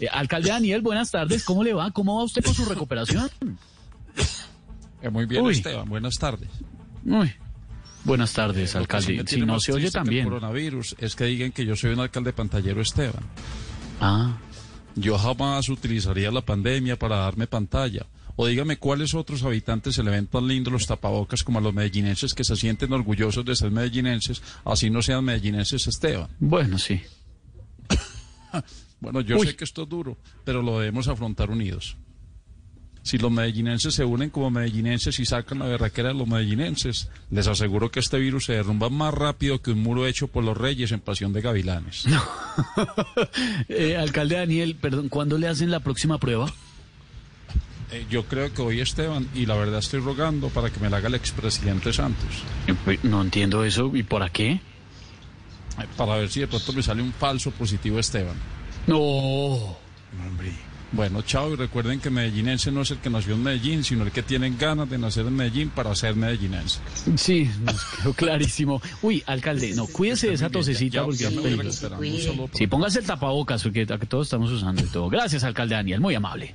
Eh, alcalde Daniel, buenas tardes. ¿Cómo le va? ¿Cómo va usted con su recuperación? Eh, muy bien, Uy. Esteban. Buenas tardes. Uy. Buenas tardes, sí alcalde. Si no se oye el también. coronavirus es que digan que yo soy un alcalde pantallero, Esteban. Ah, Yo jamás utilizaría la pandemia para darme pantalla. O dígame cuáles otros habitantes se le ven tan lindos los tapabocas como a los medellinenses que se sienten orgullosos de ser medellinenses, así no sean medellinenses, Esteban. bueno, sí. Bueno, yo Uy. sé que esto es duro, pero lo debemos afrontar unidos. Si los medellinenses se unen como medellinenses y sacan la berraquera de los medellinenses, les aseguro que este virus se derrumba más rápido que un muro hecho por los reyes en Pasión de Gavilanes. Eh, alcalde Daniel, perdón, ¿cuándo le hacen la próxima prueba? Eh, yo creo que hoy Esteban, y la verdad estoy rogando para que me la haga el expresidente Santos, Eh, pues, No entiendo eso. ¿Y por qué? eh, para ver si de pronto me sale un falso positivo Esteban. No. Hombre. Bueno, chao, y recuerden que medellinense no es el que nació en Medellín, sino el que tiene ganas de nacer en Medellín para ser medellinense. Sí, nos quedó clarísimo. Uy, alcalde, no, cuídese de esa tosecita Ya- porque ya es me voy Sí, póngase el tapabocas porque que todos estamos usando y todo. Gracias, alcalde Daniel, muy amable.